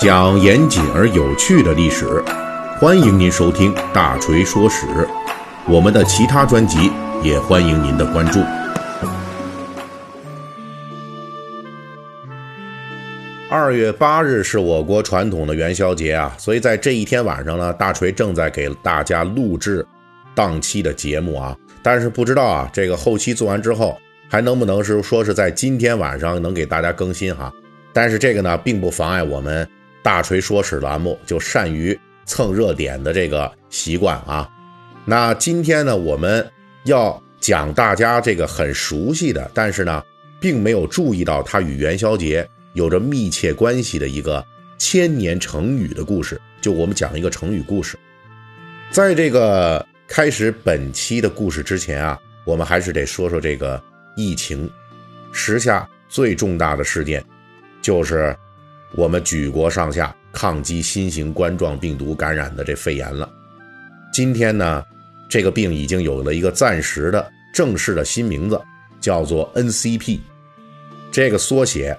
讲严谨而有趣的历史，欢迎您收听《大锤说史》。我们的其他专辑也欢迎您的关注。二月八日是我国传统的元宵节啊，所以在这一天晚上呢，大锤正在给大家录制档期的节目啊。但是不知道啊，这个后期做完之后，还能不能是说是在今天晚上能给大家更新哈？但是这个呢，并不妨碍我们大锤说史栏目就善于蹭热点的这个习惯啊。那今天呢，我们要讲大家这个很熟悉的，但是呢，并没有注意到它与元宵节有着密切关系的一个千年成语的故事。就我们讲一个成语故事，在这个开始本期的故事之前啊，我们还是得说说这个疫情时下最重大的事件，就是我们举国上下抗击新型冠状病毒感染的这肺炎了。今天呢。这个病已经有了一个暂时的正式的新名字，叫做 NCP。这个缩写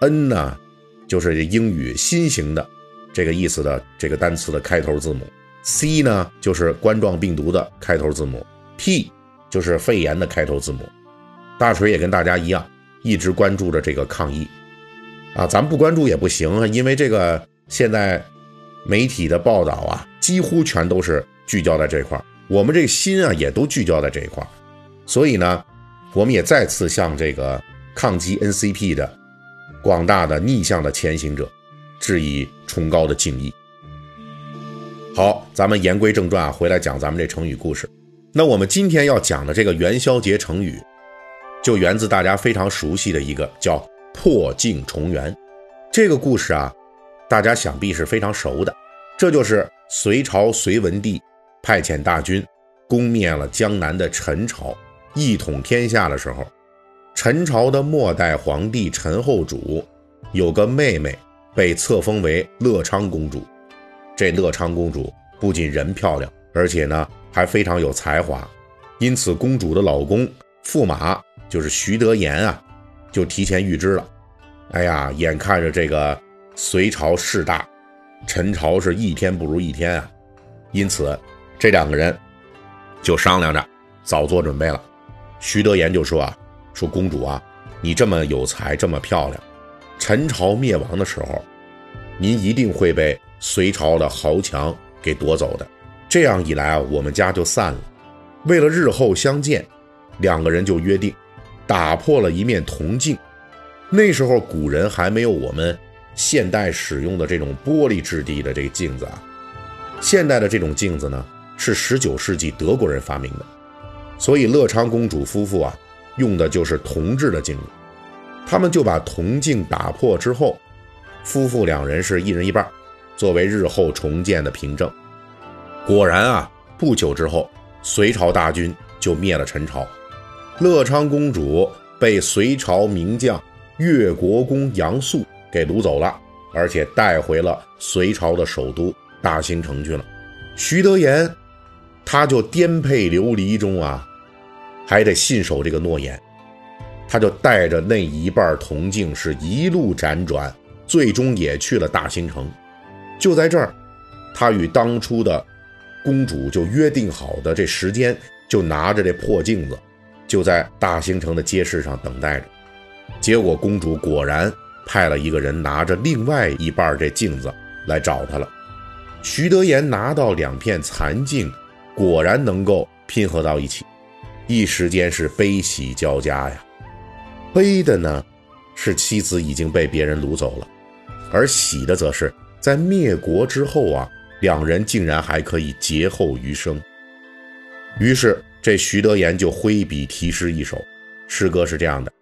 ，N 呢，就是英语新型的这个意思的这个单词的开头字母；C 呢，就是冠状病毒的开头字母；P 就是肺炎的开头字母。大锤也跟大家一样，一直关注着这个抗疫啊，咱不关注也不行啊，因为这个现在媒体的报道啊，几乎全都是聚焦在这块儿。我们这心啊，也都聚焦在这一块儿，所以呢，我们也再次向这个抗击 NCP 的广大的逆向的前行者致以崇高的敬意。好，咱们言归正传啊，回来讲咱们这成语故事。那我们今天要讲的这个元宵节成语，就源自大家非常熟悉的一个叫“破镜重圆”这个故事啊，大家想必是非常熟的，这就是隋朝隋文帝。派遣大军攻灭了江南的陈朝，一统天下的时候，陈朝的末代皇帝陈后主有个妹妹被册封为乐昌公主。这乐昌公主不仅人漂亮，而且呢还非常有才华，因此公主的老公驸马就是徐德言啊，就提前预知了。哎呀，眼看着这个隋朝势大，陈朝是一天不如一天啊，因此。这两个人就商量着早做准备了。徐德言就说：“啊，说公主啊，你这么有才，这么漂亮，陈朝灭亡的时候，您一定会被隋朝的豪强给夺走的。这样一来啊，我们家就散了。为了日后相见，两个人就约定，打破了一面铜镜。那时候古人还没有我们现代使用的这种玻璃质地的这个镜子啊，现代的这种镜子呢。”是十九世纪德国人发明的，所以乐昌公主夫妇啊，用的就是铜制的镜子。他们就把铜镜打破之后，夫妇两人是一人一半，作为日后重建的凭证。果然啊，不久之后，隋朝大军就灭了陈朝，乐昌公主被隋朝名将越国公杨素给掳走了，而且带回了隋朝的首都大兴城去了。徐德言。他就颠沛流离中啊，还得信守这个诺言，他就带着那一半铜镜是一路辗转，最终也去了大兴城。就在这儿，他与当初的公主就约定好的这时间，就拿着这破镜子，就在大兴城的街市上等待着。结果公主果然派了一个人拿着另外一半这镜子来找他了。徐德言拿到两片残镜。果然能够拼合到一起，一时间是悲喜交加呀。悲的呢，是妻子已经被别人掳走了；而喜的则是在灭国之后啊，两人竟然还可以劫后余生。于是这徐德言就挥笔题诗一首，诗歌是这样的：“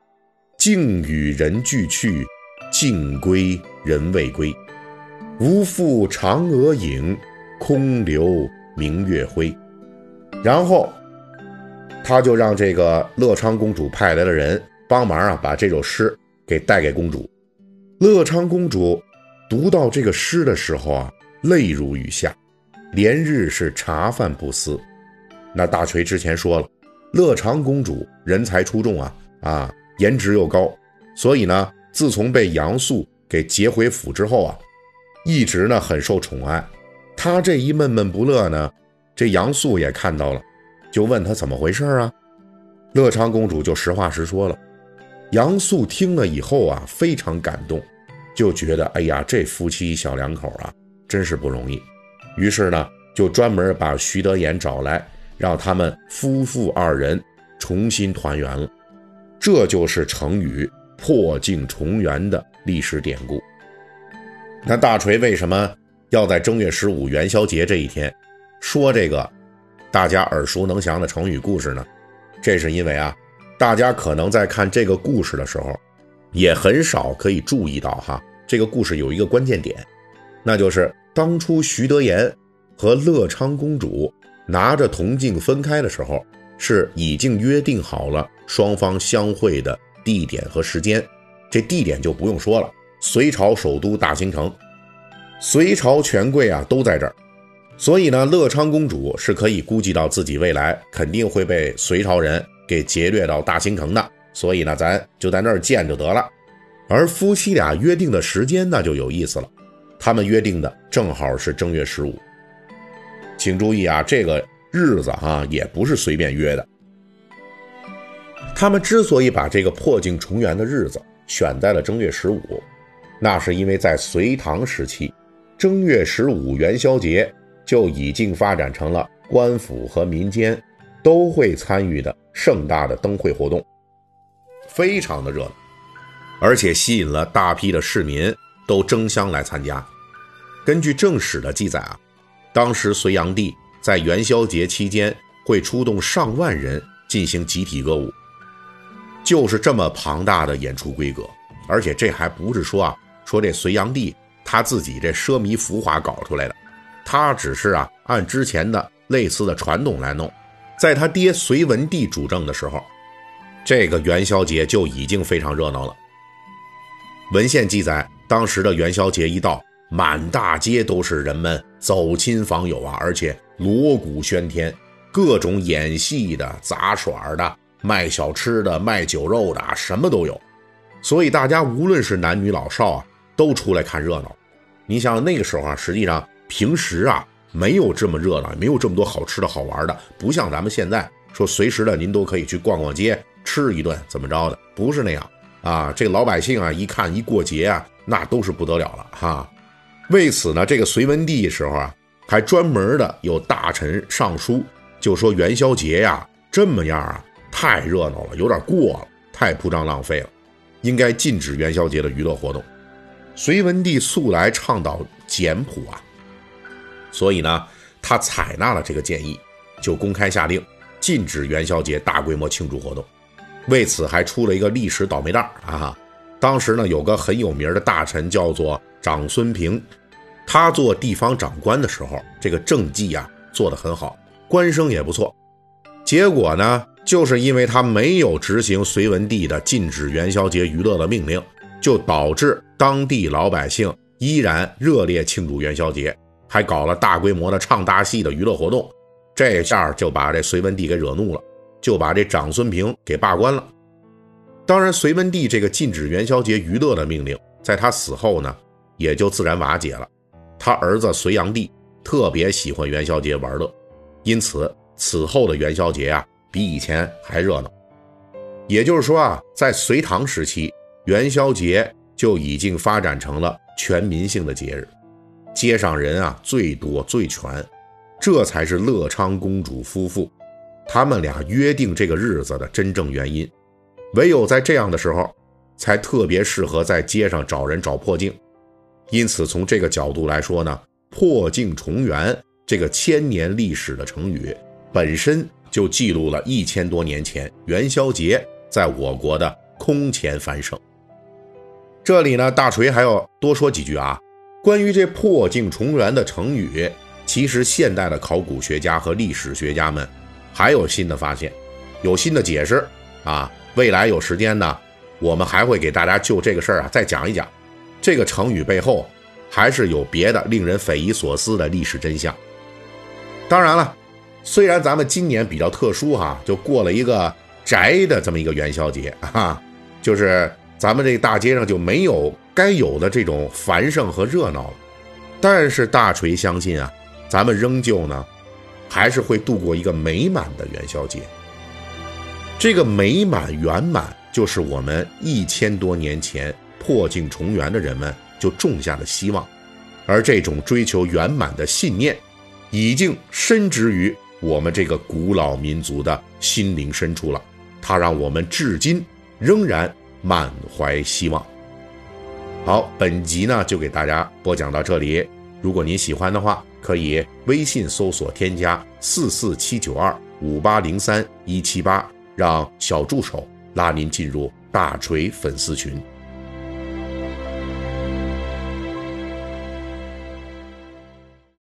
静与人俱去，静归人未归，无复嫦娥影，空留明月辉。”然后，他就让这个乐昌公主派来的人帮忙啊，把这首诗给带给公主。乐昌公主读到这个诗的时候啊，泪如雨下，连日是茶饭不思。那大锤之前说了，乐昌公主人才出众啊，啊，颜值又高，所以呢，自从被杨素给劫回府之后啊，一直呢很受宠爱。他这一闷闷不乐呢，这杨素也看到了，就问他怎么回事啊？乐昌公主就实话实说了。杨素听了以后啊，非常感动，就觉得哎呀，这夫妻小两口啊，真是不容易。于是呢，就专门把徐德言找来，让他们夫妇二人重新团圆了。这就是成语“破镜重圆”的历史典故。那大锤为什么？要在正月十五元宵节这一天说这个大家耳熟能详的成语故事呢？这是因为啊，大家可能在看这个故事的时候，也很少可以注意到哈，这个故事有一个关键点，那就是当初徐德言和乐昌公主拿着铜镜分开的时候，是已经约定好了双方相会的地点和时间。这地点就不用说了，隋朝首都大兴城。隋朝权贵啊都在这儿，所以呢，乐昌公主是可以估计到自己未来肯定会被隋朝人给劫掠到大兴城的，所以呢，咱就在那儿见就得了。而夫妻俩约定的时间那就有意思了，他们约定的正好是正月十五。请注意啊，这个日子哈也不是随便约的。他们之所以把这个破镜重圆的日子选在了正月十五，那是因为在隋唐时期。正月十五元宵节就已经发展成了官府和民间都会参与的盛大的灯会活动，非常的热闹，而且吸引了大批的市民都争相来参加。根据正史的记载啊，当时隋炀帝在元宵节期间会出动上万人进行集体歌舞，就是这么庞大的演出规格，而且这还不是说啊，说这隋炀帝。他自己这奢靡浮华搞出来的，他只是啊按之前的类似的传统来弄。在他爹隋文帝主政的时候，这个元宵节就已经非常热闹了。文献记载，当时的元宵节一到，满大街都是人们走亲访友啊，而且锣鼓喧天，各种演戏的、杂耍的、卖小吃的、卖酒肉的，什么都有。所以大家无论是男女老少啊。都出来看热闹，你想那个时候啊，实际上平时啊没有这么热闹，没有这么多好吃的好玩的，不像咱们现在说随时的您都可以去逛逛街吃一顿怎么着的，不是那样啊。这老百姓啊一看一过节啊，那都是不得了了哈。为此呢，这个隋文帝时候啊，还专门的有大臣上书，就说元宵节呀这么样啊太热闹了，有点过了，太铺张浪费了，应该禁止元宵节的娱乐活动。隋文帝素来倡导简朴啊，所以呢，他采纳了这个建议，就公开下令禁止元宵节大规模庆祝活动。为此，还出了一个历史倒霉蛋啊！当时呢，有个很有名的大臣叫做长孙平，他做地方长官的时候，这个政绩啊做得很好，官声也不错。结果呢，就是因为他没有执行隋文帝的禁止元宵节娱乐的命令。就导致当地老百姓依然热烈庆祝元宵节，还搞了大规模的唱大戏的娱乐活动，这下就把这隋文帝给惹怒了，就把这长孙平给罢官了。当然，隋文帝这个禁止元宵节娱乐的命令，在他死后呢，也就自然瓦解了。他儿子隋炀帝特别喜欢元宵节玩乐，因此此后的元宵节啊，比以前还热闹。也就是说啊，在隋唐时期。元宵节就已经发展成了全民性的节日，街上人啊最多最全，这才是乐昌公主夫妇他们俩约定这个日子的真正原因。唯有在这样的时候，才特别适合在街上找人找破镜。因此，从这个角度来说呢，“破镜重圆”这个千年历史的成语，本身就记录了一千多年前元宵节在我国的空前繁盛。这里呢，大锤还要多说几句啊。关于这“破镜重圆”的成语，其实现代的考古学家和历史学家们还有新的发现，有新的解释啊。未来有时间呢，我们还会给大家就这个事儿啊再讲一讲。这个成语背后还是有别的令人匪夷所思的历史真相。当然了，虽然咱们今年比较特殊哈，就过了一个宅的这么一个元宵节啊，就是。咱们这大街上就没有该有的这种繁盛和热闹了，但是大锤相信啊，咱们仍旧呢，还是会度过一个美满的元宵节。这个美满圆满，就是我们一千多年前破镜重圆的人们就种下了希望，而这种追求圆满的信念，已经深植于我们这个古老民族的心灵深处了。它让我们至今仍然满怀希望。好，本集呢就给大家播讲到这里。如果您喜欢的话，可以微信搜索添加四四七九二五八零三一七八。让小助手拉您进入大锤粉丝群。